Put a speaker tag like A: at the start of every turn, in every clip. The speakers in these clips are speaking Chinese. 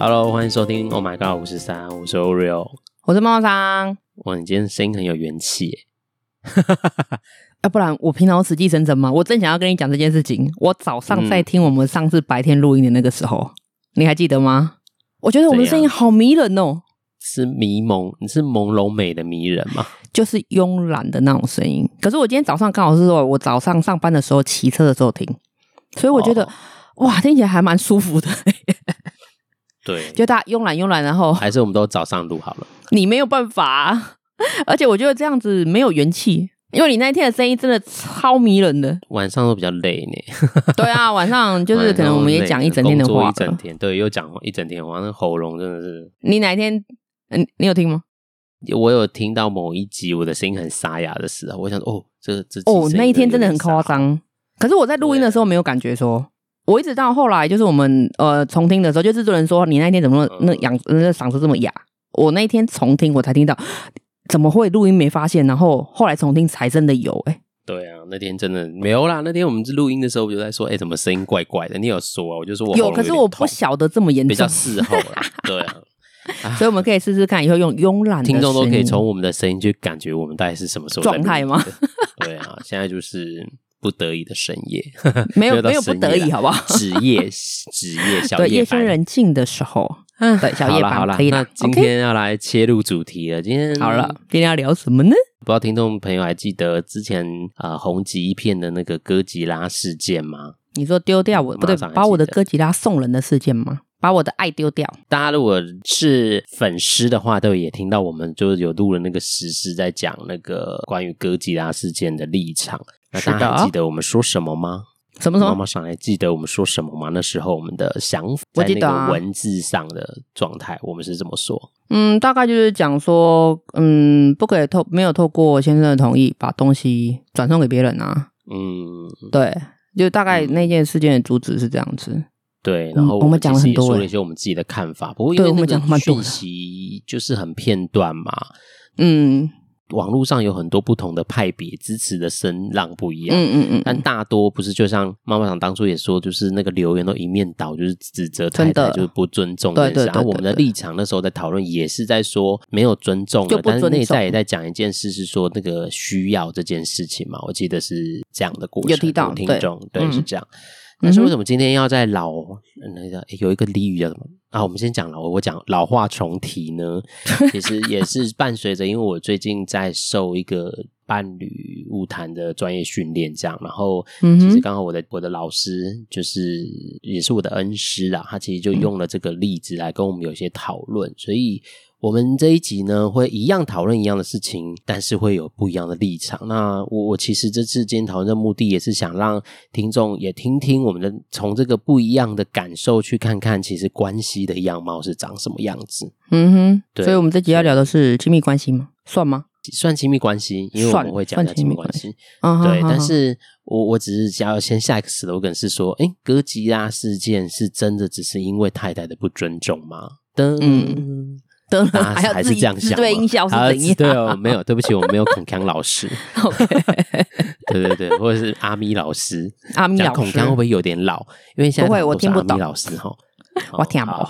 A: Hello，欢迎收听。Oh my god，五十三，我是 Oreo，
B: 我是猫桑。
A: 哇，你今天声音很有元气耶！
B: 要 不然我平常死气沉沉吗？我正想要跟你讲这件事情。我早上在听我们上次白天录音的那个时候，嗯、你还记得吗？我觉得我们的声音好迷人哦，
A: 是迷蒙，你是朦胧美的迷人吗？
B: 就是慵懒的那种声音。可是我今天早上刚好是说，我早上上班的时候骑车的时候听，所以我觉得、哦、哇，听起来还蛮舒服的。
A: 对，
B: 就大家慵懒慵懒，然后
A: 还是我们都早上录好了。
B: 你没有办法，而且我觉得这样子没有元气，因为你那一天的声音真的超迷人的。
A: 晚上都比较累呢。对
B: 啊，晚上就是可能我们也讲一整天的话，
A: 一整天对，又讲一整天话，那喉咙真的是。
B: 你哪一天？嗯，你有听吗？
A: 我有听到某一集我的声音很沙哑的时候，我想说哦，这这
B: 哦，那一天真的很夸张。可是我在录音的时候没有感觉说。我一直到后来，就是我们呃重听的时候，就制作人说你那天怎么那样那嗓子这么哑？我那天重听我才听到，怎么会录音没发现？然后后来重听才真的有哎、欸。
A: 对啊，那天真的没有啦。那天我们是录音的时候，我就在说，哎、欸，怎么声音怪怪的？你有说啊？我就说我有，
B: 可是我不晓得这么严重，
A: 比较事后了。对啊，
B: 所以我们可以试试看，以后用慵懒的
A: 听众都可以从我们的声音去感觉我们大概是什么时候状态吗？对啊，现在就是。不得已的深夜，
B: 没有 没有不得已，好不好？
A: 职业 职业小夜
B: 对夜深人静的时候，嗯，对小夜班好了，可以了。
A: 那今天要来切入主题了，今天
B: 好了，今天要聊什么呢？
A: 不知道听众朋友还记得之前啊、呃、红极一片的那个哥吉拉事件吗？
B: 你说丢掉我不对，把我的哥吉拉送人的事件吗？把我的爱丢掉。
A: 大家如果是粉丝的话，都也听到我们就是有录了那个时事，在讲那个关于哥吉拉事件的立场。那大家还记得我们说什么吗？
B: 什么什么？
A: 妈妈上来记得我们说什么吗？那时候我们的想法，在那个文字上的状态，我们是这么说。
B: 嗯，大概就是讲说，嗯，不可以透没有透过先生的同意把东西转送给别人啊。嗯，对，就大概那件事件的主旨是这样子。
A: 对，然后我们讲了很多，说了一些我们自己的看法。不过因为那个讯息就是很片段嘛，嗯。网络上有很多不同的派别，支持的声浪不一样。嗯嗯嗯，但大多不是，就像妈妈桑当初也说，就是那个留言都一面倒，就是指责太太就是不尊重。对对，然后我们的立场那时候在讨论，也是在说没有尊重的，但是内在也在讲一件事，是说那个需要这件事情嘛。我记得是这样的过程。有提到听众，对，是这样。但是为什么今天要在老那个有一个俚语叫什么啊？我们先讲老，我讲老话重提呢，其实也是伴随着，因为我最近在受一个伴侣物谈的专业训练，这样，然后其实刚好我的我的老师就是也是我的恩师啦，他其实就用了这个例子来跟我们有些讨论，所以。我们这一集呢，会一样讨论一样的事情，但是会有不一样的立场。那我我其实这次今天讨论的目的，也是想让听众也听听我们的，从这个不一样的感受去看看，其实关系的样貌是长什么样子。嗯哼，对。所以我们这集要聊的是亲密关系吗？算吗？算亲密关系，因为我们会讲亲密关系。嗯，对。但是我我只是想要先下一个 slogan 是说，诶，哥吉拉事件是真的只是因为太太的不尊重吗？噔。嗯
B: 的
A: 还还是这样想，
B: 对音效是怎样？
A: 对哦，没有，对不起，我没有孔锵老师。对对对，或者是阿咪老师，
B: 阿咪老
A: 师，会不会有点老？因为现在不会我听不懂老师哈。
B: 我听不懂。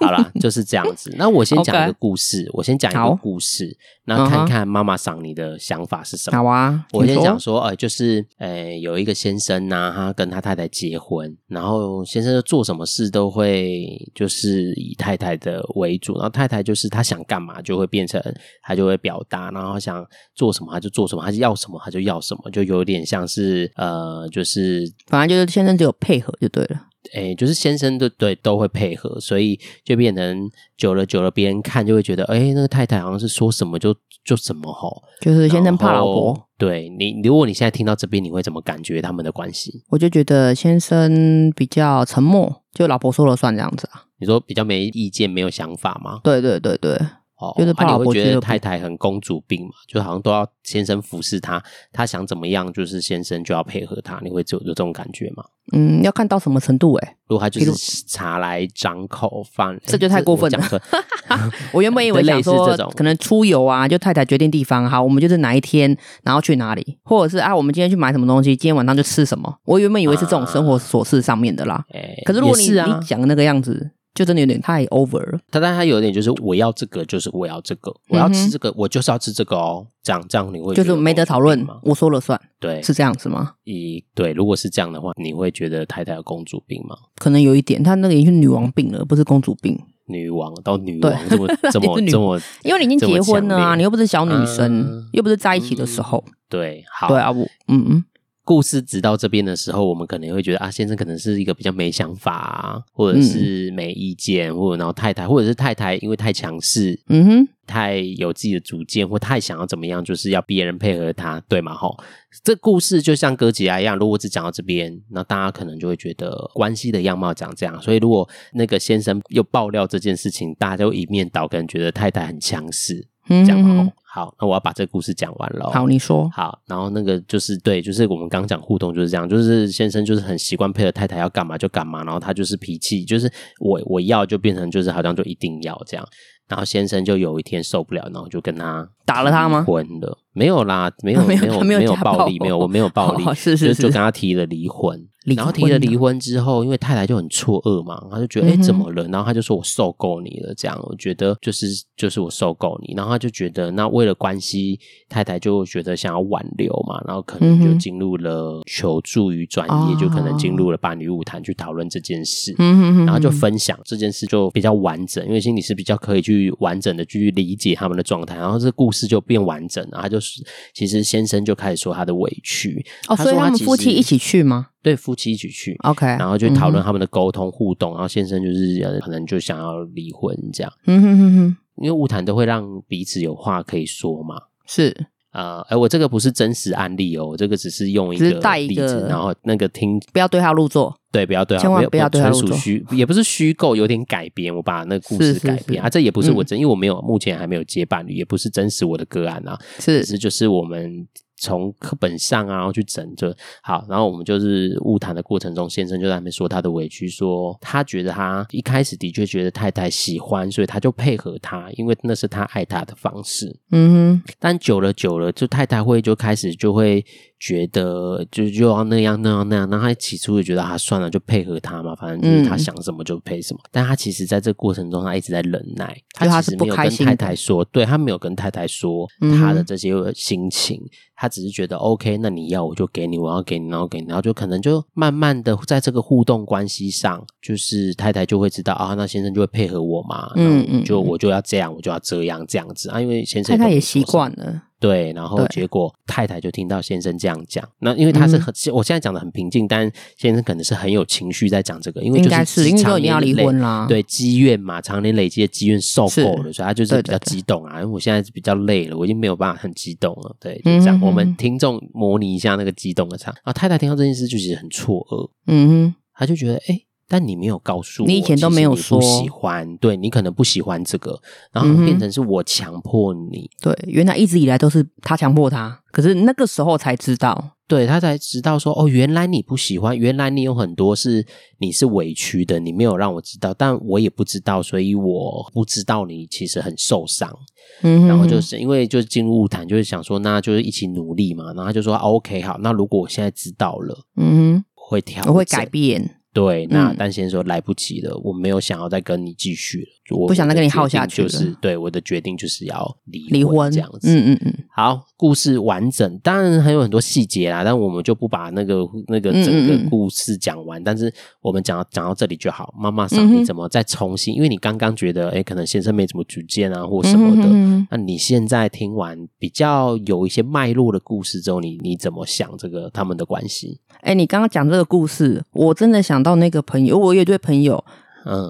A: 好了，就是这样子。那我先讲一个故事，我先讲一个故事，那看看妈妈赏你的想法是什么？
B: 好啊，
A: 我先讲说，呃，就是呃，有一个先生呢，他跟他太太结婚，然后先生做什么事都会就是以太太的为主，然后太太就是他想干嘛就会变成他就会表达，然后想做什么他就做什么，他要什么他就要什么，就有点像是呃，就是
B: 反正就是先生只有配合就对了。
A: 诶，就是先生对对都会配合，所以就变成久了久了，别人看就会觉得，诶，那个太太好像是说什么就就什么吼，
B: 就是先生怕老婆。
A: 对你，如果你现在听到这边，你会怎么感觉他们的关系？
B: 我就觉得先生比较沉默，就老婆说了算这样子啊。
A: 你说比较没意见、没有想法吗？
B: 对对对对。
A: 哦，就是怕你会觉得太太很公主病嘛，就好像都要先生服侍她，她想怎么样，就是先生就要配合她，你会有有这种感觉吗？
B: 嗯，要看到什么程度哎。
A: 如果他就是茶来张口饭，
B: 这就太过分了。我，我原本以为想说，可能出游啊，就太太决定地方，好，我们就是哪一天，然后去哪里，或者是啊，我们今天去买什么东西，今天晚上就吃什么。我原本以为是这种生活琐事上面的啦。哎、啊，可是如果你、啊、你讲的那个样子。就真的有点太 over 了。
A: 他但他有点就是我要这个，就是我要这个，我要吃这个，我就是要吃这个哦。这样这样你会
B: 就是没得讨论吗？我说了算，
A: 对，
B: 是这样子吗？
A: 一对，如果是这样的话，你会觉得太太有公主病吗？
B: 可能有一点，她那个已经是女王病了，不是公主病。
A: 女王到女王这么 这么这么，
B: 因为你已经结婚了啊，你又不是小女生，又不是在一起的时候。
A: 对，好，
B: 对啊，我嗯嗯。
A: 故事直到这边的时候，我们可能会觉得啊，先生可能是一个比较没想法啊，或者是没意见，或者然后太太，或者是太太因为太强势，嗯哼，太有自己的主见，或太想要怎么样，就是要别人配合他，对吗？吼，这故事就像哥吉拉一样，如果只讲到这边，那大家可能就会觉得关系的样貌讲这样，所以如果那个先生又爆料这件事情，大家就一面倒，可能觉得太太很强势。嗯，这样嘛，好，那我要把这个故事讲完了。
B: 好，你说。
A: 好，然后那个就是对，就是我们刚讲互动就是这样，就是先生就是很习惯配合太太要干嘛就干嘛，然后他就是脾气，就是我我要就变成就是好像就一定要这样，然后先生就有一天受不了，然后就跟他
B: 打了他吗？
A: 昏了。没有啦，没有没有没有暴力，没有我没有暴力，是是是，就就跟他提了离婚。然后提了离婚之后，因为太太就很错愕嘛，他就觉得哎、嗯、怎么了？然后他就说我受够你了，这样我觉得就是就是我受够你。然后他就觉得那为了关系，太太就觉得想要挽留嘛，然后可能就进入了求助于专业，嗯、就可能进入了伴侣舞谈去讨论这件事。嗯然后就分享这件事就比较完整，因为心理师比较可以去完整的去理解他们的状态，然后这故事就变完整了。然后他就是其实先生就开始说他的委屈。
B: 哦，所以他们夫妻一起去吗？
A: 对，夫妻一起去
B: ，OK，
A: 然后就讨论他们的沟通互动，嗯、然后先生就是可能就想要离婚这样，
B: 嗯哼哼哼，
A: 因为物谈都会让彼此有话可以说嘛，
B: 是。
A: 啊，哎、呃，我这个不是真实案例哦，我这个只是用一个例子，然后那个听
B: 不要对号入座，
A: 对，不要对号，
B: 千万不要对号入座，
A: 纯属虚，也不是虚构，有点改编，我把那个故事改编啊，这也不是我真，嗯、因为我没有目前还没有接伴侣，也不是真实我的个案啊，是，只是就是我们。从课本上啊，然后去整就好，然后我们就是误谈的过程中，先生就在那边说他的委屈，说他觉得他一开始的确觉得太太喜欢，所以他就配合他，因为那是他爱他的方式。嗯哼，但久了久了，就太太会就开始就会。觉得就就要那样那样那样，那他起初也觉得啊算了，就配合他嘛，反正就是他想什么就配什么。嗯、但他其实在这过程中，他一直在忍耐，他其实没有跟太太说，对，他没有跟太太说他的这些心情，嗯、他只是觉得 OK，那你要我就给你，我要给你，然后给你，然后就可能就慢慢的在这个互动关系上，就是太太就会知道啊，那先生就会配合我嘛，嗯嗯，就我就要这样，我就要这样这样子啊，因为先生太
B: 太也习惯了。
A: 对，然后结果太太就听到先生这样讲，那因为他是很，我现在讲的很平静，但先生可能是很有情绪在讲这个，因为就是因为要离婚啦，对积怨嘛，常年累积的积怨受够了，所以他就是比较激动啊。因为我现在比较累了，我已经没有办法很激动了。对，就这样，我们听众模拟一下那个激动的场。啊太太听到这件事就其实很错愕，嗯哼，他就觉得哎。但你没有告诉我，
B: 你以前都没有说
A: 不喜欢，对，你可能不喜欢这个，然后变成是我强迫你。
B: 对，原来一直以来都是他强迫他，可是那个时候才知道，
A: 对，他才知道说，哦，原来你不喜欢，原来你有很多是你是委屈的，你没有让我知道，但我也不知道，所以我不知道你其实很受伤。嗯，然后就是因为就是进入晤谈，就是想说，那就是一起努力嘛。然后他就说，啊，OK，好，那如果我现在知道了，嗯，我会调，
B: 我会改变。
A: 对，那但先生说来不及了，我没有想要再跟你继续了。我
B: 不想再跟你耗下去
A: 了，就是对我的决定就是要离
B: 离婚
A: 这样子。嗯嗯嗯。好，故事完整，当然还有很多细节啦，但我们就不把那个那个整个故事讲完。但是我们讲到讲到这里就好。妈妈桑，你怎么再重新？因为你刚刚觉得，哎，可能先生没什么主见啊，或什么的。那你现在听完比较有一些脉络的故事之后，你你怎么想这个他们的关系？
B: 哎，你刚刚讲这个故事，我真的想到那个朋友，我有一对朋友。嗯，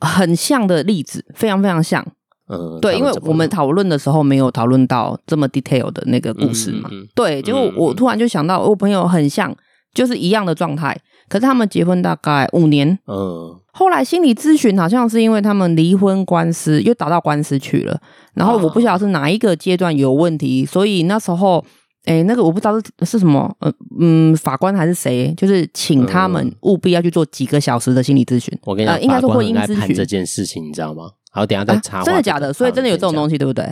B: 很像的例子，非常非常像。嗯，对，因为我们讨论的时候没有讨论到这么 detail 的那个故事嘛。嗯嗯、对，结果我突然就想到，我朋友很像，就是一样的状态。可是他们结婚大概五年，嗯，后来心理咨询好像是因为他们离婚官司又打到官司去了，然后我不晓得是哪一个阶段有问题，所以那时候。哎，那个我不知道是是什么，呃，嗯，法官还是谁，就是请他们务必要去做几个小时的心理咨询。
A: 我跟你讲，应该是婚姻咨询这件事情，你知道吗？好，等下再查。
B: 真的假的？所以真的有这种东西，对不对？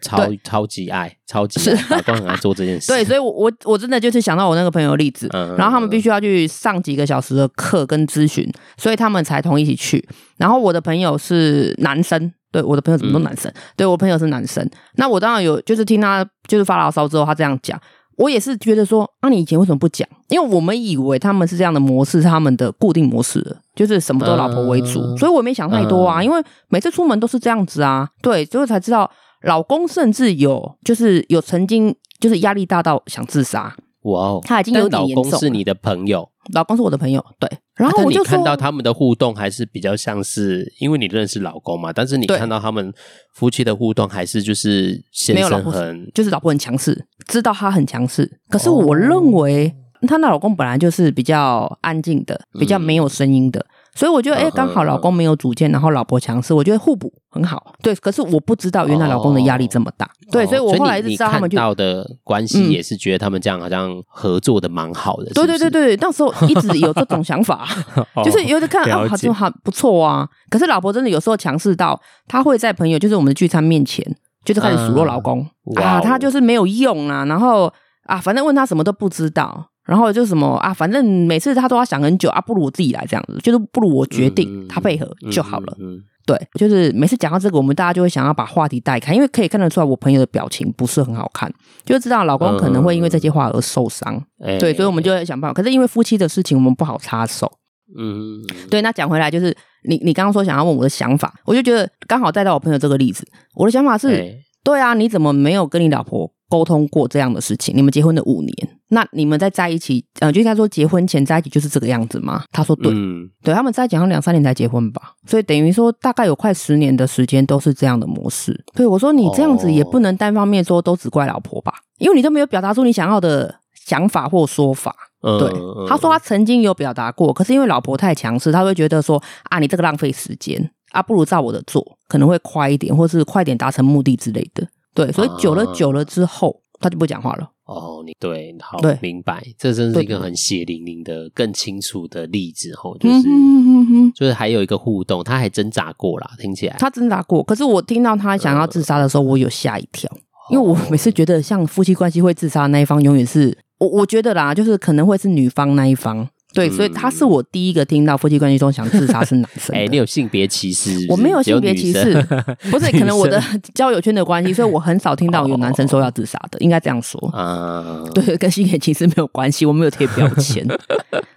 A: 超超级爱，超级爱老公很爱做这件事。
B: 对，所以我，我我我真的就是想到我那个朋友的例子，嗯、然后他们必须要去上几个小时的课跟咨询，所以他们才同意一起去。然后我的朋友是男生，对，我的朋友怎么都男生，嗯、对我朋友是男生。那我当然有，就是听他就是发牢骚之后，他这样讲。我也是觉得说，啊，你以前为什么不讲？因为我们以为他们是这样的模式，是他们的固定模式，就是什么都老婆为主，呃、所以我没想太多啊。呃、因为每次出门都是这样子啊，对，最后才知道老公甚至有，就是有曾经就是压力大到想自杀。
A: 哇哦，
B: 他已经有点严重。
A: 老公是你的朋友，
B: 老公是我的朋友，对。然后我就
A: 看到他们的互动，还是比较像是因为你认识老公嘛，但是你看到他们夫妻的互动，还是就是先生很，
B: 就是老婆很强势，知道他很强势。可是我认为她那老公本来就是比较安静的，比较没有声音的。嗯所以我觉得，哎，刚好老公没有主见，然后老婆强势，我觉得互补很好。对，可是我不知道原来老公的压力这么大。对，所以我后来就知道他们
A: 看到的关系也是觉得他们这样好像合作的蛮好的。
B: 对对对对，那时候一直有这种想法，就是有的看啊，好像还不错啊。可是老婆真的有时候强势到，她会在朋友就是我们的聚餐面前，就是开始数落老公啊，他就是没有用啊，然后啊，反正问他什么都不知道。然后就什么啊，反正每次他都要想很久啊，不如我自己来这样子，就是不如我决定，他配合就好了。嗯对，就是每次讲到这个，我们大家就会想要把话题带开，因为可以看得出来我朋友的表情不是很好看，就知道老公可能会因为这些话而受伤。嗯、对，所以我们就会想办法。可是因为夫妻的事情，我们不好插手。嗯，对。那讲回来，就是你你刚刚说想要问我的想法，我就觉得刚好带到我朋友这个例子。我的想法是，欸、对啊，你怎么没有跟你老婆沟通过这样的事情？你们结婚的五年。那你们在在一起，呃，就应该说结婚前在一起就是这个样子吗？他说对，嗯、对，他们在一起好像两三年才结婚吧，所以等于说大概有快十年的时间都是这样的模式。对我说你这样子也不能单方面说都只怪老婆吧，因为你都没有表达出你想要的想法或说法。对，他说他曾经有表达过，可是因为老婆太强势，他会觉得说啊，你这个浪费时间啊，不如照我的做，可能会快一点，或是快点达成目的之类的。对，所以久了久了之后，他就不讲话了。
A: 哦，你对，好对。明白，这真是一个很血淋淋的、更清楚的例子吼，就是，嗯、哼哼哼。就是还有一个互动，他还挣扎过啦，听起来。
B: 他挣扎过，可是我听到他想要自杀的时候，我有吓一跳，呃、因为我每次觉得像夫妻关系会自杀的那一方，永远是我，我觉得啦，就是可能会是女方那一方。对，所以他是我第一个听到夫妻关系中想自杀是男生。哎，你
A: 有性别歧视是是？
B: 我没有性别歧视，不是，可能我的交友圈的关系，所以我很少听到有男生说要自杀的，应该这样说。啊，对，跟性别歧视没有关系，我没有贴标签。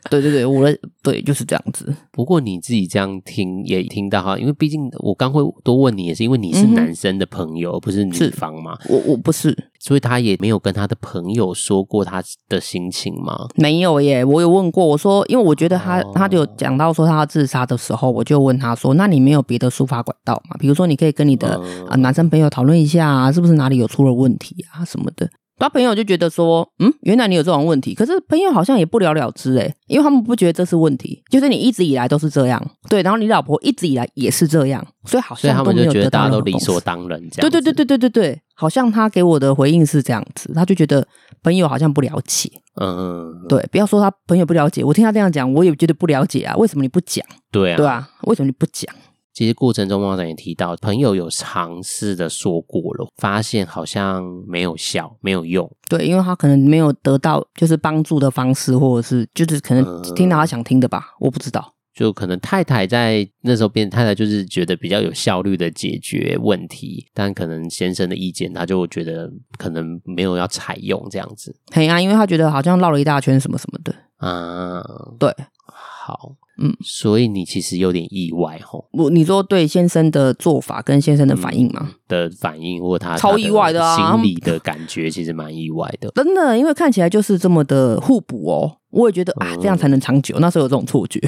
B: 对对对，我的对就是这样子。
A: 不过你自己这样听也听到哈，因为毕竟我刚会多问你，也是因为你是男生的朋友，而不是女方嘛。
B: 我我不是，
A: 所以他也没有跟他的朋友说过他的心情吗？
B: 没有耶，我有问过，我说，因为我觉得他他就讲到说他要自杀的时候，我就问他说，那你没有别的抒发管道吗？比如说，你可以跟你的啊男生朋友讨论一下啊，是不是哪里有出了问题啊什么的。他朋友就觉得说，嗯，原来你有这种问题，可是朋友好像也不了了之诶，因为他们不觉得这是问题，就是你一直以来都是这样，对，然后你老婆一直以来也是这样，所以好像他们就觉得大家都
A: 理所当然这样。
B: 对对对对对对对，好像他给我的回应是这样子，他就觉得朋友好像不了解，嗯，对，不要说他朋友不了解，我听他这样讲，我也觉得不了解啊，为什么你不讲？
A: 对啊，
B: 对啊，为什么你不讲？
A: 其实过程中，猫长也提到，朋友有尝试的说过了，发现好像没有效，没有用。
B: 对，因为他可能没有得到就是帮助的方式，或者是就是可能听到他想听的吧，嗯、我不知道。
A: 就可能太太在那时候变太太，就是觉得比较有效率的解决问题，但可能先生的意见，他就觉得可能没有要采用这样子。
B: 嘿啊，因为他觉得好像绕了一大圈什么什么的
A: 啊。
B: 对，
A: 好。嗯，所以你其实有点意外吼。
B: 我你说对先生的做法跟先生的反应吗？
A: 嗯、的反应或他
B: 超意外的啊，
A: 心里 的感觉其实蛮意外的。
B: 真的，因为看起来就是这么的互补哦。我也觉得啊，这样才能长久。嗯、那时候有这种错觉。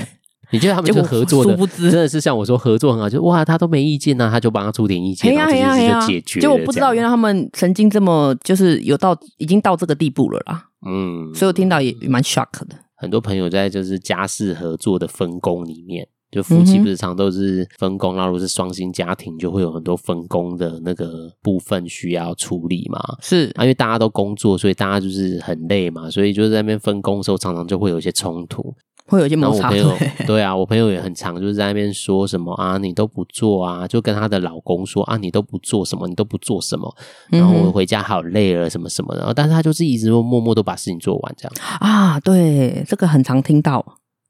A: 你觉得他们就合作的，真的是像我说合作很好，就哇，他都没意见呢、啊，他就帮他出点意见，然后这件事就解决。就我
B: 不知道，原来他们曾经这么就是有到已经到这个地步了啦。嗯，所以我听到也蛮 shock 的。
A: 很多朋友在就是家事合作的分工里面，就夫妻不是常都是分工，那、嗯、如果是双薪家庭，就会有很多分工的那个部分需要处理嘛。
B: 是
A: 啊，因为大家都工作，所以大家就是很累嘛，所以就是在那边分工的时候，常常就会有一些冲突。
B: 会有些摩擦。
A: 我朋友对啊，我朋友也很常就是在那边说什么啊，你都不做啊，就跟她的老公说啊，你都不做什么，你都不做什么，然后我回家好累了什么什么的，然后但是她就是一直默默都把事情做完这样
B: 啊。对，这个很常听到。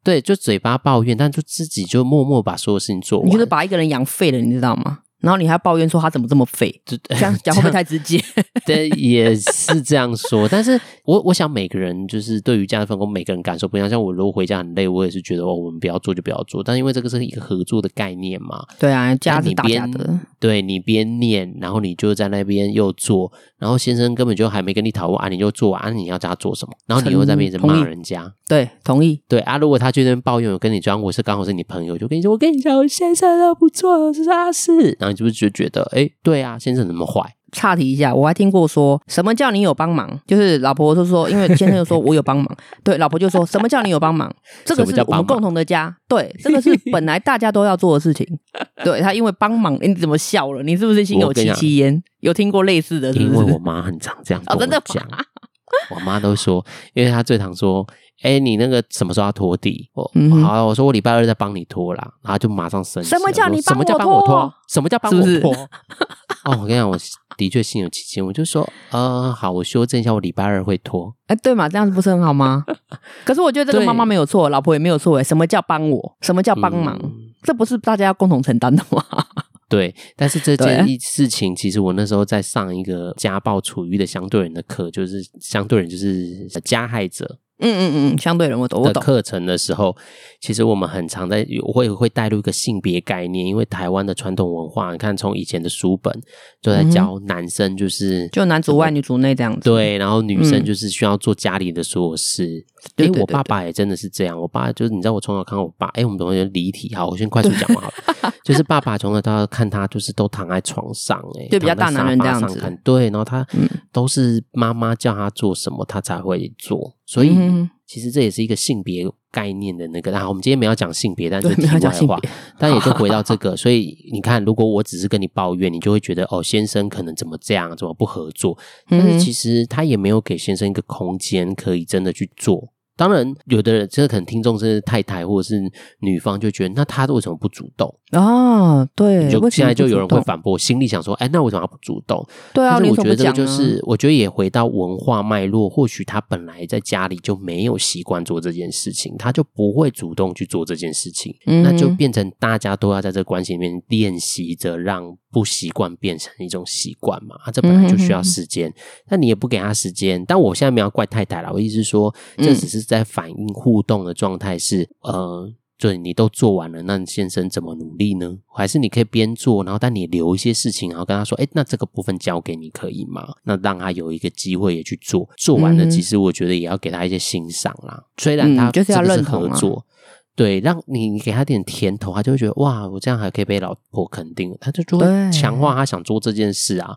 A: 对，就嘴巴抱怨，但就自己就默默把所有事情做完。
B: 你就是把一个人养废了，你知道吗？然后你还抱怨说他怎么这么废，这样讲会不会太直接？
A: 对，也是这样说。但是我我想每个人就是对于这样分工，每个人感受不一样。像我如果回家很累，我也是觉得哦，我们不要做就不要做。但因为这个是一个合作的概念嘛，
B: 对啊，家是大家的，
A: 对你边念，然后你就在那边又做，然后先生根本就还没跟你讨论啊，你就做，啊，你要叫他做什么？然后你又在那边骂人家，
B: 对，同意，
A: 对啊。如果他觉得抱怨我跟你装，我是刚好是你朋友，就跟你说，我跟你讲，我先生都不做，是阿四？然后你是不是就觉得？哎，对啊，先生怎么坏？
B: 岔题一下，我还听过说什么叫你有帮忙，就是老婆就说，因为先生就说我有帮忙，对，老婆就说什么叫你有帮忙？这个是我们共同的家，对，这个是本来大家都要做的事情。对他，因为帮忙，你怎么笑了？你是不是心有戚戚焉？有听过类似的是不是？
A: 因为我妈很常这样跟我讲，哦，真的讲，我妈都说，因为她最常说。哎，你那个什么时候要拖地？我、嗯、好，我说我礼拜二再帮你拖啦，然后就马上生气。
B: 什么叫你帮我拖？什么叫帮我拖？
A: 什么叫帮我拖？是是哦，我跟你讲，我的确心有戚戚，我就说，呃，好，我修正一下，我礼拜二会拖。
B: 哎，对嘛，这样子不是很好吗？可是我觉得这个妈妈没有错，老婆也没有错。哎，什么叫帮我？什么叫帮忙？嗯、这不是大家要共同承担的吗？
A: 对，但是这件事情，其实我那时候在上一个家暴处遇的相对人的课，就是相对人就是加害者。
B: 嗯嗯嗯，相对人我懂。的
A: 课程的时候，其实我们很常在会会带入一个性别概念，因为台湾的传统文化，你看从以前的书本就在教男生就是、嗯、
B: 就男主外女主内这样子，
A: 对，然后女生就是需要做家里的所有事。哎、嗯，我爸爸也真的是这样，我爸就是你知道，我从小看我爸，哎，我们等会离题，好，我先快速讲完好了。就是爸爸从小到大看他，就是都躺在床上，哎，
B: 对比较大男人这样子，
A: 对，然后他都是妈妈叫他做什么，他才会做。所以，其实这也是一个性别概念的那个。然后我们今天没有讲性别，但是题外话，但也就回到这 个。所以你看，如果我只是跟你抱怨，你就会觉得哦，先生可能怎么这样，怎么不合作？但是其实他也没有给先生一个空间，可以真的去做。当然，有的人，这可能听众是太太或者是女方，就觉得那他为什么不主动？
B: 啊？对，
A: 就现在就有人会反驳，心里想说，哎，那为什么不主动？
B: 对啊，
A: 但是我觉得这个就是，我觉得也回到文化脉络，或许他本来在家里就没有习惯做这件事情，他就不会主动去做这件事情，嗯、那就变成大家都要在这个关系里面练习着让。不习惯变成一种习惯嘛？啊，这本来就需要时间，那、嗯、你也不给他时间。但我现在没有怪太太啦，我意思是说，这只是在反映互动的状态是，嗯、呃，对，你都做完了，那先生怎么努力呢？还是你可以边做，然后但你留一些事情，然后跟他说，哎，那这个部分交给你可以吗？那让他有一个机会也去做，做完了，其实我觉得也要给他一些欣赏啦。虽然他这个是合作。对，让你你给他点甜头，他就会觉得哇，我这样还可以被老婆肯定，他就就会强化他想做这件事啊。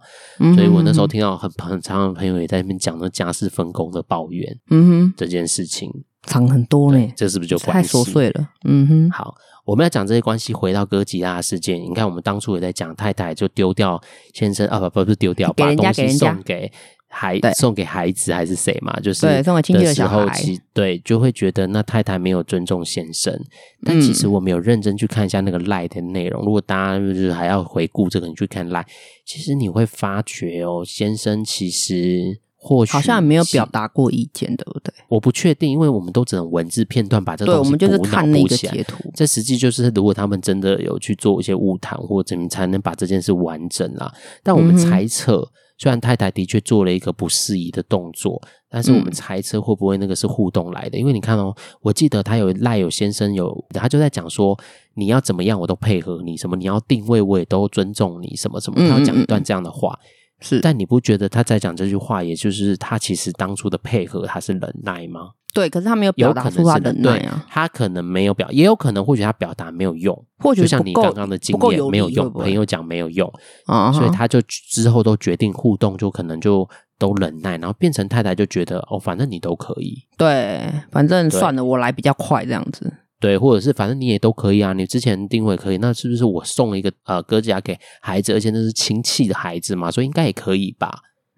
A: 所以我那时候听到很很常的朋友也在那边讲那家事分工的抱怨，嗯哼，这件事情
B: 长很多呢，
A: 这是不是就关系
B: 太琐碎了？嗯哼，
A: 好，我们要讲这些关系，回到哥吉拉的事件，你看我们当初也在讲太太就丢掉先生啊，不不不是丢掉，把东西送给。孩送给孩子还是谁嘛？就是
B: 送给亲戚的小孩，
A: 对，就会觉得那太太没有尊重先生。但其实我没有认真去看一下那个赖的内容。如果大家就是还要回顾这个，你去看赖，其实你会发觉哦，先生其实或许
B: 好像没有表达过意见，对不对？
A: 我不确定，因为我们都只能文字片段把这个东西我们就是看那个截图。这实际就是，如果他们真的有去做一些误谈，或怎么才能把这件事完整啦。但我们猜测。虽然太太的确做了一个不适宜的动作，但是我们猜测会不会那个是互动来的？嗯、因为你看哦，我记得他有赖有先生有，他就在讲说你要怎么样我都配合你，什么你要定位我也都尊重你，什么什么，他要讲一段这样的话。是、嗯，但你不觉得他在讲这句话，也就是他其实当初的配合他是忍耐吗？
B: 对，可是他没有表达出他忍耐啊，
A: 他可能没有表，也有可能或许他表达没有用，或许就像你刚刚的经验没有用，朋友讲没有用啊，所以他就之后都决定互动，就可能就都忍耐，然后变成太太就觉得哦，反正你都可以，
B: 对，反正算了，我来比较快这样子，
A: 对，或者是反正你也都可以啊，你之前定位可以，那是不是我送一个呃哥吉拉给孩子，而且那是亲戚的孩子嘛，所以应该也可以吧？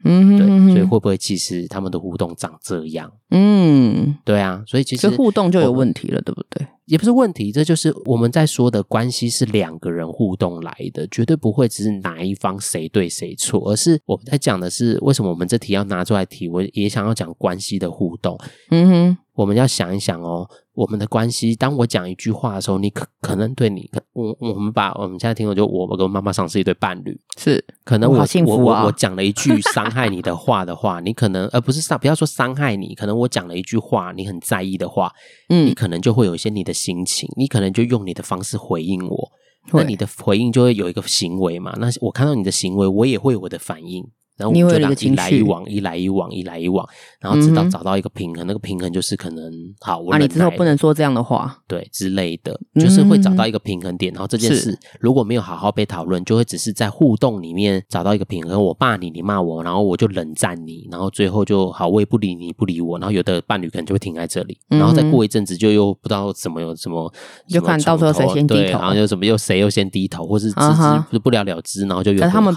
B: 嗯，
A: 对，所以会不会其实他们的互动长这样？
B: 嗯，
A: 对啊，所以其实
B: 互动就有问题了，对不对？
A: 也不是问题，这就是我们在说的关系是两个人互动来的，绝对不会只是哪一方谁对谁错，而是我们在讲的是为什么我们这题要拿出来提，我也想要讲关系的互动。
B: 嗯哼。
A: 我们要想一想哦，我们的关系。当我讲一句话的时候，你可可能对你，我我们把我们现在听的就我跟妈妈上是一对伴侣，
B: 是
A: 可能我我、
B: 啊、我
A: 我我讲了一句伤害你的话的话，你可能而不是伤，不要说伤害你，可能我讲了一句话你很在意的话，嗯，你可能就会有一些你的心情，你可能就用你的方式回应我，那你的回应就会有一个行为嘛，那我看到你的行为，我也会有我的反应。然后我们就让一来一往，一来一往，一来一往，然后直到找到一个平衡。嗯、那个平衡就是可能好，我、啊、
B: 你之后不能说这样的话，
A: 对之类的，就是会找到一个平衡点。嗯、然后这件事如果没有好好被讨论，就会只是在互动里面找到一个平衡。我骂你，你骂我，然后我就冷战你，然后最后就好，我也不理你，不理我。然后有的伴侣可能就会停在这里，然后再过一阵子就又不知道怎么有什么，
B: 就看到时候谁先低头，
A: 然后又什么又谁又先低头，或是只是不了了之，然后就又不好，
B: 他们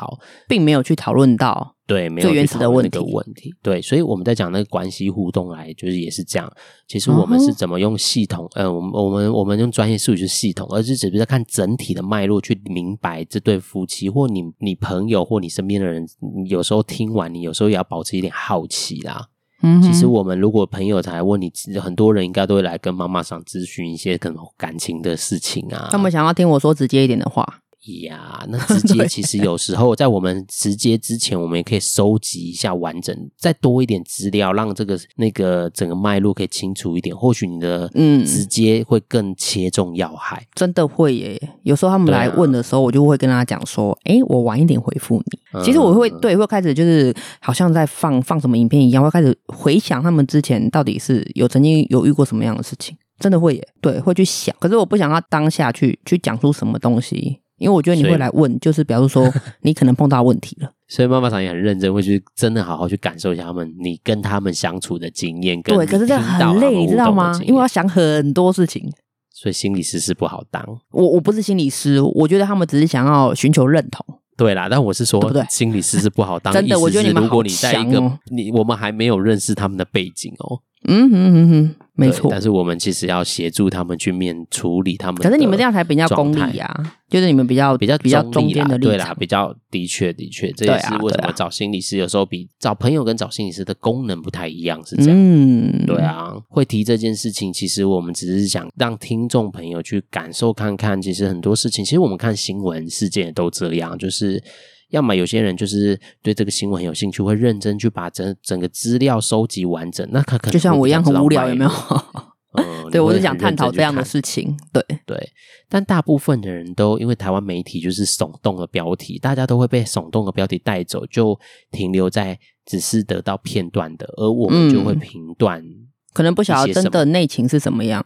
B: 并没有去讨论到。
A: 对，没有去讨论那个问题。对，所以我们在讲那个关系互动来，就是也是这样。其实我们是怎么用系统？呃，我们我们我们用专业术语是系统，而是只是在看整体的脉络去明白这对夫妻，或你你朋友或你身边的人，有时候听完，你有时候也要保持一点好奇啦。嗯，其实我们如果朋友才问你，很多人应该都会来跟妈妈上咨询一些可能感情的事情啊。
B: 他们想要听我说直接一点的话。
A: 呀，那直接 其实有时候在我们直接之前，我们也可以收集一下完整，再多一点资料，让这个那个整个脉络可以清楚一点。或许你的嗯直接会更切中要害，嗯、
B: 真的会耶。有时候他们来问的时候，我就会跟他讲说：“哎、啊欸，我晚一点回复你。”其实我会对会开始就是好像在放放什么影片一样，会开始回想他们之前到底是有曾经有遇过什么样的事情，真的会耶。对，会去想。可是我不想要当下去去讲出什么东西。因为我觉得你会来问，就是比如说 你可能碰到问题了，
A: 所以妈妈桑也很认真，会去真的好好去感受一下他们，你跟他们相处的经验。
B: 对，可是这样很累，你知道吗？因为我要想很多事情，
A: 所以心理师是不好当。
B: 我我不是心理师，我觉得他们只是想要寻求认同。
A: 对啦，但我是说，心理师是不好当。
B: 真的，我觉得你们哦。如果你在一个
A: 你我们还没有认识他们的背景哦。
B: 嗯哼哼哼，没错。
A: 但是我们其实要协助他们去面处理他们。
B: 可是你们这样才比较功利呀、啊，就是你们比较
A: 比较
B: 比较中间的立场，
A: 对啦，比较的确的确，这也是为什么找心理师有时候比找朋友跟找心理师的功能不太一样，是这样。嗯，对啊，会提这件事情，其实我们只是想让听众朋友去感受看看，其实很多事情，其实我们看新闻事件也都这样，就是。要么有些人就是对这个新闻很有兴趣，会认真去把整整个资料收集完整。那他可能
B: 就像我一样很无聊，有没有？嗯，对，我是想探讨这样的事情。对
A: 对，但大部分的人都因为台湾媒体就是耸动的标题，大家都会被耸动的标题带走，就停留在只是得到片段的，而我们就会评断、嗯，
B: 可能不晓得真的内情是什么样。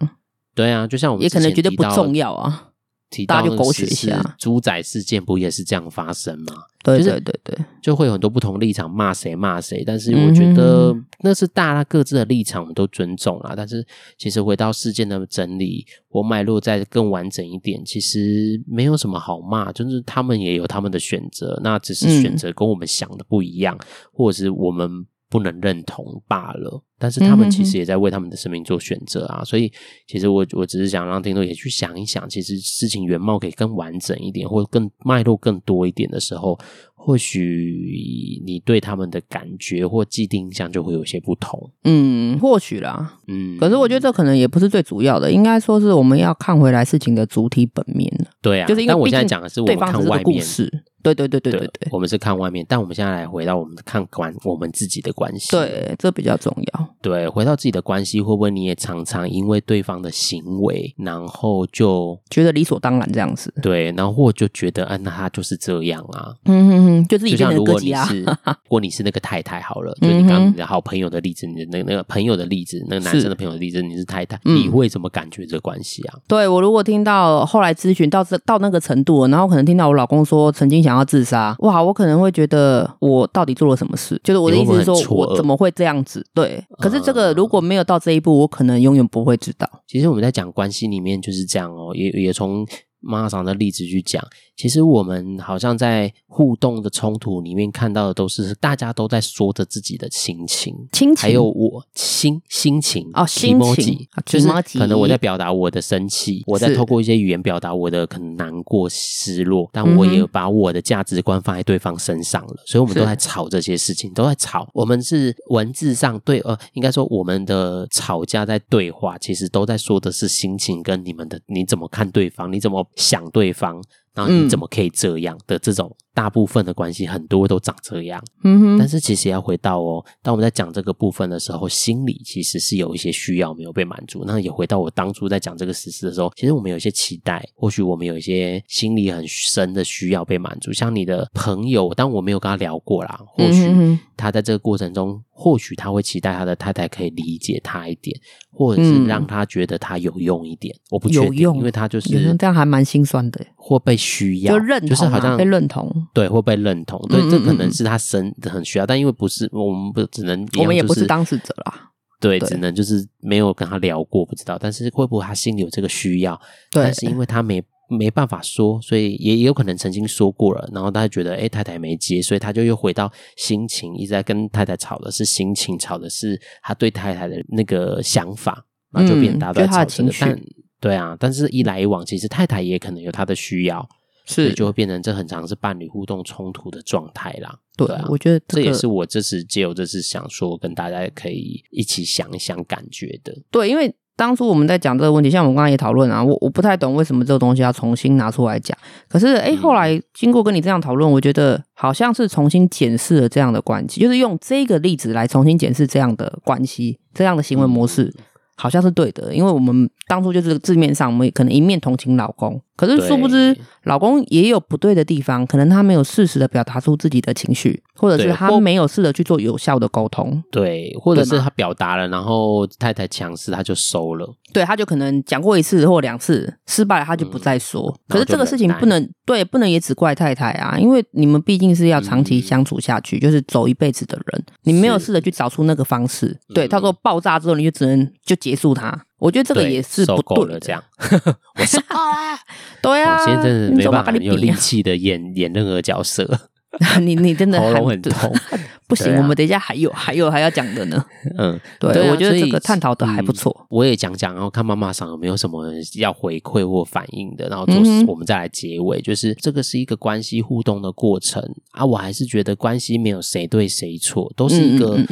A: 对啊，就像我们
B: 也可能觉得不重要啊。
A: 提到就狗血一下，猪仔事件不也是这样发生吗？
B: 对对对对，
A: 就会有很多不同立场，骂谁骂谁。但是我觉得那是大家各自的立场，我们都尊重啊。但是其实回到事件的整理或脉络再更完整一点，其实没有什么好骂，就是他们也有他们的选择，那只是选择跟我们想的不一样，或者是我们不能认同罢了。但是他们其实也在为他们的生命做选择啊，所以其实我我只是想让听众也去想一想，其实事情原貌可以更完整一点，或者更脉络更多一点的时候，或许你对他们的感觉或既定印象就会有些不同。
B: 嗯，或许啦，嗯。可是我觉得这可能也不是最主要的，应该说是我们要看回来事情的主体本面。
A: 对啊，
B: 就是因为
A: 但我现在讲的是我们看外面。
B: 对对对对对
A: 对，我们是看外面，但我们现在来回到我们看关我们自己的关系。
B: 对，这比较重要。
A: 对，回到自己的关系，会不会你也常常因为对方的行为，然后就
B: 觉得理所当然这样子？
A: 对，然后或就觉得，嗯，那他就是这样啊。
B: 嗯哼哼，就自己变成
A: 哥吉拉。如果你是那个太太好了，就你刚刚你的好朋友的例子，你的那个那个朋友的例子，那个男生的朋友的例子，你是太太，你会怎么感觉这关系啊？
B: 对，我如果听到后来咨询到这到那个程度，然后可能听到我老公说曾经想要自杀，哇，我可能会觉得我到底做了什么事？就是我的意思是说，我怎么会这样子？对，可是这个如果。没有到这一步，我可能永远不会知道。
A: 其实我们在讲关系里面就是这样哦，也也从妈妈桑的例子去讲。其实我们好像在互动的冲突里面看到的都是大家都在说着自己的心情，
B: 情
A: 还有我心心情
B: 哦，心情
A: 就是可能我在表达我的生气，我在透过一些语言表达我的可能难过、失落，但我也把我的价值观放在对方身上了，所以我们都在吵这些事情，都在吵。我们是文字上对，呃，应该说我们的吵架在对话，其实都在说的是心情跟你们的你怎么看对方，你怎么想对方。然后你怎么可以这样的这种大部分的关系，很多都长这样。嗯哼。但是其实要回到哦，当我们在讲这个部分的时候，心里其实是有一些需要没有被满足。那也回到我当初在讲这个事实的时候，其实我们有一些期待，或许我们有一些心里很深的需要被满足。像你的朋友，但我没有跟他聊过啦，或许他在这个过程中，或许他会期待他的太太可以理解他一点，或者是让他觉得他有用一点。我不确定，因为他就是
B: 这样，还蛮心酸的，
A: 或被。需要
B: 就认同，
A: 就是好像
B: 被认同，
A: 对，会被认同，对，这可能是他生的很需要，但因为不是我们不只能，
B: 我们也不是当事者啦，
A: 对，只能就是没有跟他聊过，不知道，但是会不会他心里有这个需要？对，但是因为他没没办法说，所以也有可能曾经说过了，然后他觉得哎，太太没接，所以他就又回到心情，一直在跟太太吵的是心情，吵的是他对太太的那个想法，然后就变大家都在吵这个，但对啊，但是一来一往，其实太太也可能有她的需要。是，就会变成这很常是伴侣互动冲突的状态啦。
B: 对啊，我觉得、这个、
A: 这也是我这次借由这次想说，跟大家可以一起想一想感觉的。
B: 对，因为当初我们在讲这个问题，像我们刚刚也讨论啊，我我不太懂为什么这个东西要重新拿出来讲。可是，哎，后来经过跟你这样讨论，我觉得好像是重新检视了这样的关系，就是用这个例子来重新检视这样的关系，这样的行为模式。嗯好像是对的，因为我们当初就是字面上，我们可能一面同情老公，可是殊不知老公也有不对的地方，可能他没有适时的表达出自己的情绪，或者是他没有试着去做有效的沟通，
A: 对，或者是他表达了，然后太太强势，他就收了，
B: 对，他就可能讲过一次或两次失败了，他就不再说。嗯、可是这个事情不能对，不能也只怪太太啊，因为你们毕竟是要长期相处下去，嗯、就是走一辈子的人，你没有试着去找出那个方式，对，他说爆炸之后你就只能就结束他，我觉得这个也是不对的。
A: 这样，
B: 我说啊，对啊，
A: 我现在真的没办法有力气的演演任何角色。
B: 你你真的
A: 喉咙很痛，
B: 不行，我们等一下还有还有还要讲的呢。嗯，对，我觉得这个探讨的还不错。
A: 我也讲讲，然后看妈妈上有没有什么要回馈或反应的，然后做我们再来结尾。就是这个是一个关系互动的过程啊，我还是觉得关系没有谁对谁错，都是一个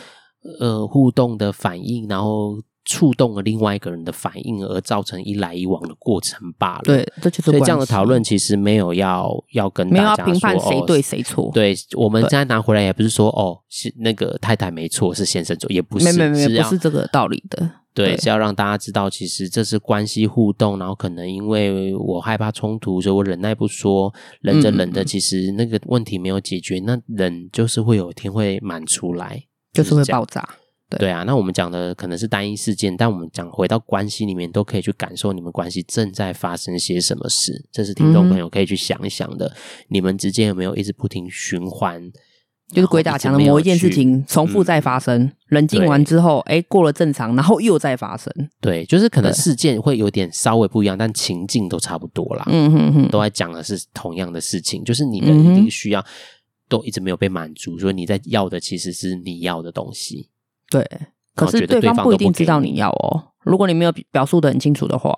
A: 呃互动的反应，然后。触动了另外一个人的反应，而造成一来一往的过程罢了。
B: 对，这就是
A: 所以这样的讨论其实没有要要跟大家说
B: 评判谁对谁错。
A: 对，我们现在拿回来也不是说哦，是那个太太没错，是先生错，也不是，
B: 没没没，不是这个道理的。
A: 对，是要让大家知道，其实这是关系互动，然后可能因为我害怕冲突，所以我忍耐不说，忍着忍着，其实那个问题没有解决，那忍就是会有一天会满出来，
B: 就是会爆炸。
A: 对，对啊，那我们讲的可能是单一事件，但我们讲回到关系里面，都可以去感受你们关系正在发生些什么事。这是听众朋友可以去想一想的。嗯、你们之间有没有一直不停循环，
B: 就是鬼打墙的某一件事情重复再发生？嗯、冷静完之后，哎，过了正常，然后又再发生。
A: 对，就是可能事件会有点稍微不一样，但情境都差不多啦。嗯哼哼，都在讲的是同样的事情，就是你的一定需要都一直没有被满足，所以你在要的其实是你要的东西。
B: 对，可是对方不一定知道你要哦。如果你没有表述的很清楚的话，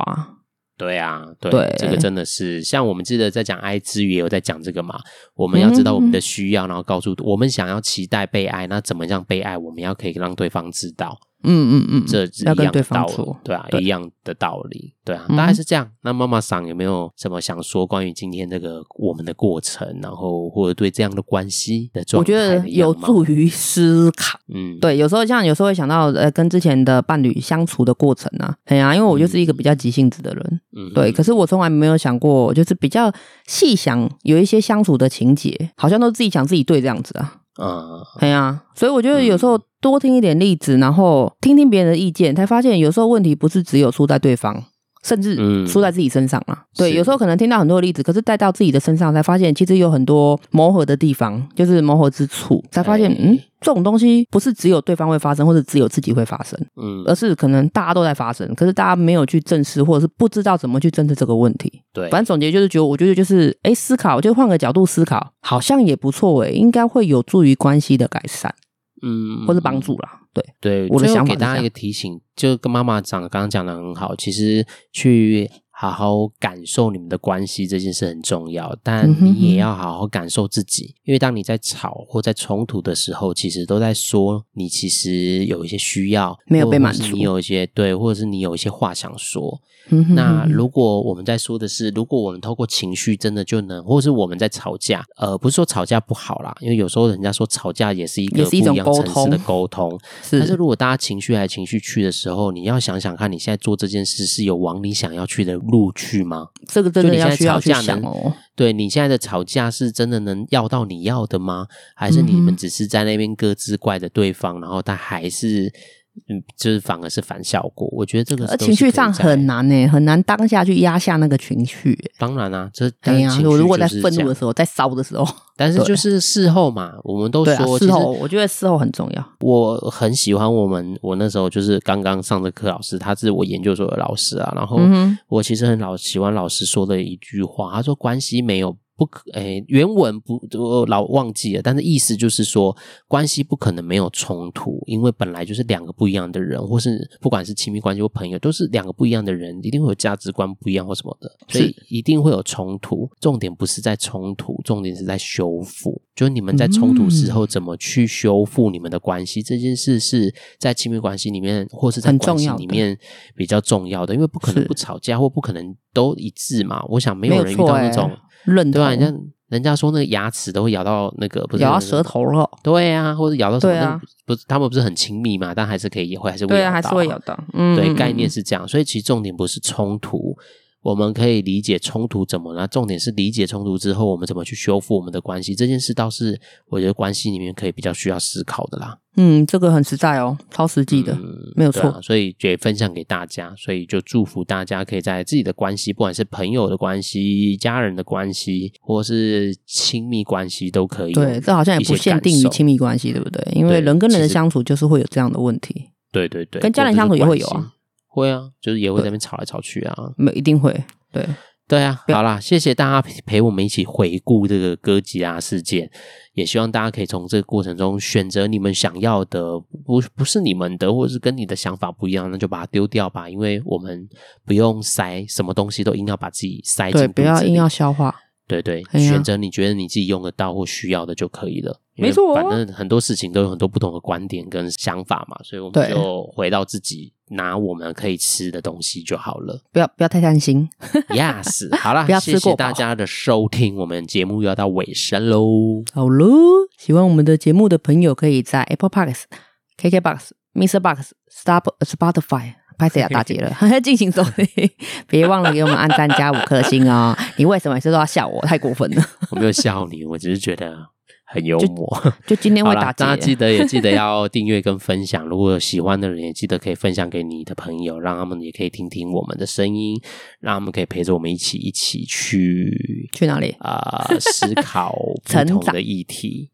A: 对啊，对，对这个真的是像我们记得在讲爱之余也有在讲这个嘛。我们要知道我们的需要，嗯、然后告诉我们想要期待被爱，那怎么样被爱？我们要可以让对方知道。嗯嗯嗯，这是一样的道理，对啊，一样的道理，对啊，大概是这样。那妈妈桑有没有什么想说关于今天这个我们的过程，然后或者对这样的关系的状态？
B: 我觉得有助于思考。嗯，对，有时候像有时候会想到呃，跟之前的伴侣相处的过程啊，对啊，因为我就是一个比较急性子的人，嗯，对。可是我从来没有想过，就是比较细想，有一些相处的情节，好像都自己讲自己对这样子啊。嗯，对啊，所以我觉得有时候多听一点例子，然后听听别人的意见，才发现有时候问题不是只有出在对方，甚至输在自己身上嘛。嗯、对，有时候可能听到很多例子，可是带到自己的身上，才发现其实有很多磨合的地方，就是磨合之处，才发现，嗯，这种东西不是只有对方会发生，或者只有自己会发生，嗯，而是可能大家都在发生，可是大家没有去正视，或者是不知道怎么去正视这个问题。
A: 对，
B: 反正总结就是觉得，我觉得就是，哎，思考，就换个角度思考，好像也不错，哎，应该会有助于关系的改善。嗯，或是帮助啦，对
A: 对，我的想法给大家一个提醒，就跟妈妈讲，刚刚讲的很好，其实去好好感受你们的关系这件事很重要，但你也要好好感受自己，因为当你在吵或在冲突的时候，其实都在说你其实有一些需要
B: 没有被满足，
A: 你有一些对，或者是你有一些话想说。那如果我们在说的是，如果我们透过情绪真的就能，或者是我们在吵架，呃，不是说吵架不好啦，因为有时候人家说吵架也是一个不一样层次的沟通。是，但是如果大家情绪来情绪去的时候，你要想想看，你现在做这件事是有往你想要去的路去吗？
B: 这个真的要需要去想哦。
A: 对，你现在的吵架是真的能要到你要的吗？还是你们只是在那边各自怪着对方，然后他还是？嗯，就是反而是反效果。我觉得这个是
B: 情绪上很难呢，很难当下去压下那个情绪。
A: 当然啦、啊，这
B: 哎呀。我如果在愤怒的时候，在烧的时候，
A: 但是就是事后嘛，我们都说、啊、
B: 事后，我觉得事后很重要。
A: 我很喜欢我们，我那时候就是刚刚上的课老师，他是我研究所的老师啊。然后我其实很老喜欢老师说的一句话，他说关系没有。不可，诶，原文不我老忘记了，但是意思就是说，关系不可能没有冲突，因为本来就是两个不一样的人，或是不管是亲密关系或朋友，都是两个不一样的人，一定会有价值观不一样或什么的，所以一定会有冲突。重点不是在冲突，重点是在修复。就是你们在冲突时候怎么去修复你们的关系，嗯、这件事是在亲密关系里面或是在关系里面比较重要的，因为不可能不吵架或不可能都一致嘛。我想没有人遇到那种。对啊，人家人家说那个牙齿都会咬到那个，不是咬
B: 到舌头了。
A: 对啊，或者咬到什么？啊、不是他们不是很亲密嘛？但还是可以也会还是会咬到，对啊，
B: 还是会咬到。嗯，
A: 对，概念是这样。所以其实重点不是冲突。我们可以理解冲突怎么了，重点是理解冲突之后，我们怎么去修复我们的关系。这件事倒是我觉得关系里面可以比较需要思考的啦。
B: 嗯，这个很实在哦，超实际的，嗯、没有错、
A: 啊。所以也分享给大家，所以就祝福大家可以在自己的关系，不管是朋友的关系、家人的关系，或是亲密关系，都可以。
B: 对，这好像也不限定于亲密关系，对不对？因为人跟人的相处就是会有这样的问题。
A: 对对对，
B: 跟家人相处也会有啊。
A: 会啊，就是也会在那边吵来吵去啊，
B: 没一定会，对。
A: 对啊。好啦，谢谢大家陪我们一起回顾这个哥吉拉事件，也希望大家可以从这个过程中选择你们想要的，不不是你们的，或者是跟你的想法不一样，那就把它丢掉吧，因为我们不用塞什么东西都硬要把自己塞进，对，
B: 不要硬要消化，
A: 对对，选择你觉得你自己用得到或需要的就可以了。没错，反正很多事情都有很多不同的观点跟想法嘛，所以我们就回到自己拿我们可以吃的东西就好了，
B: 不要不要太贪心。
A: Yes，好了，谢谢大家的收听，我们节目又要到尾声喽。
B: 好喽，喜欢我们的节目的朋友，可以在 Apple Podcast、KKBox、Mr. Box、Stop、Spotify，拍谁啊，打劫了，进行收听，别忘了给我们按赞加五颗星哦。你为什么每次都要笑我？太过分了。
A: 我没有笑你，我只是觉得。很幽默，
B: 就，就今天会打
A: 大家记得也记得要订阅跟分享。如果有喜欢的人，也记得可以分享给你的朋友，让他们也可以听听我们的声音，让他们可以陪着我们一起一起去
B: 去哪里
A: 啊、呃？思考不同的议题，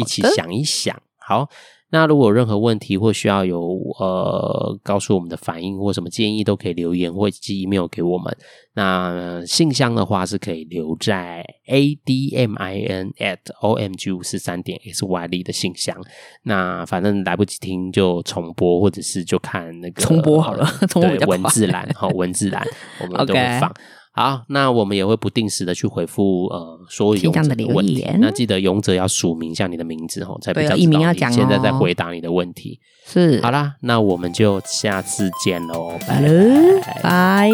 A: 一起想一想。好。那如果有任何问题或需要有呃告诉我们的反应或什么建议，都可以留言或寄 email 给我们。那信箱的话是可以留在 admin at omg 五四三点 xy d 的信箱。那反正来不及听就重播，或者是就看那个
B: 重播好了，
A: 对，文字栏好，文字栏我们都会放。Okay. 好，那我们也会不定时的去回复呃所有勇者的问题。那记得勇者要署名一下你的名字哦，才比较知道你现在在回答你的问题。
B: 是，
A: 好啦，那我们就下次见喽，拜
B: 拜。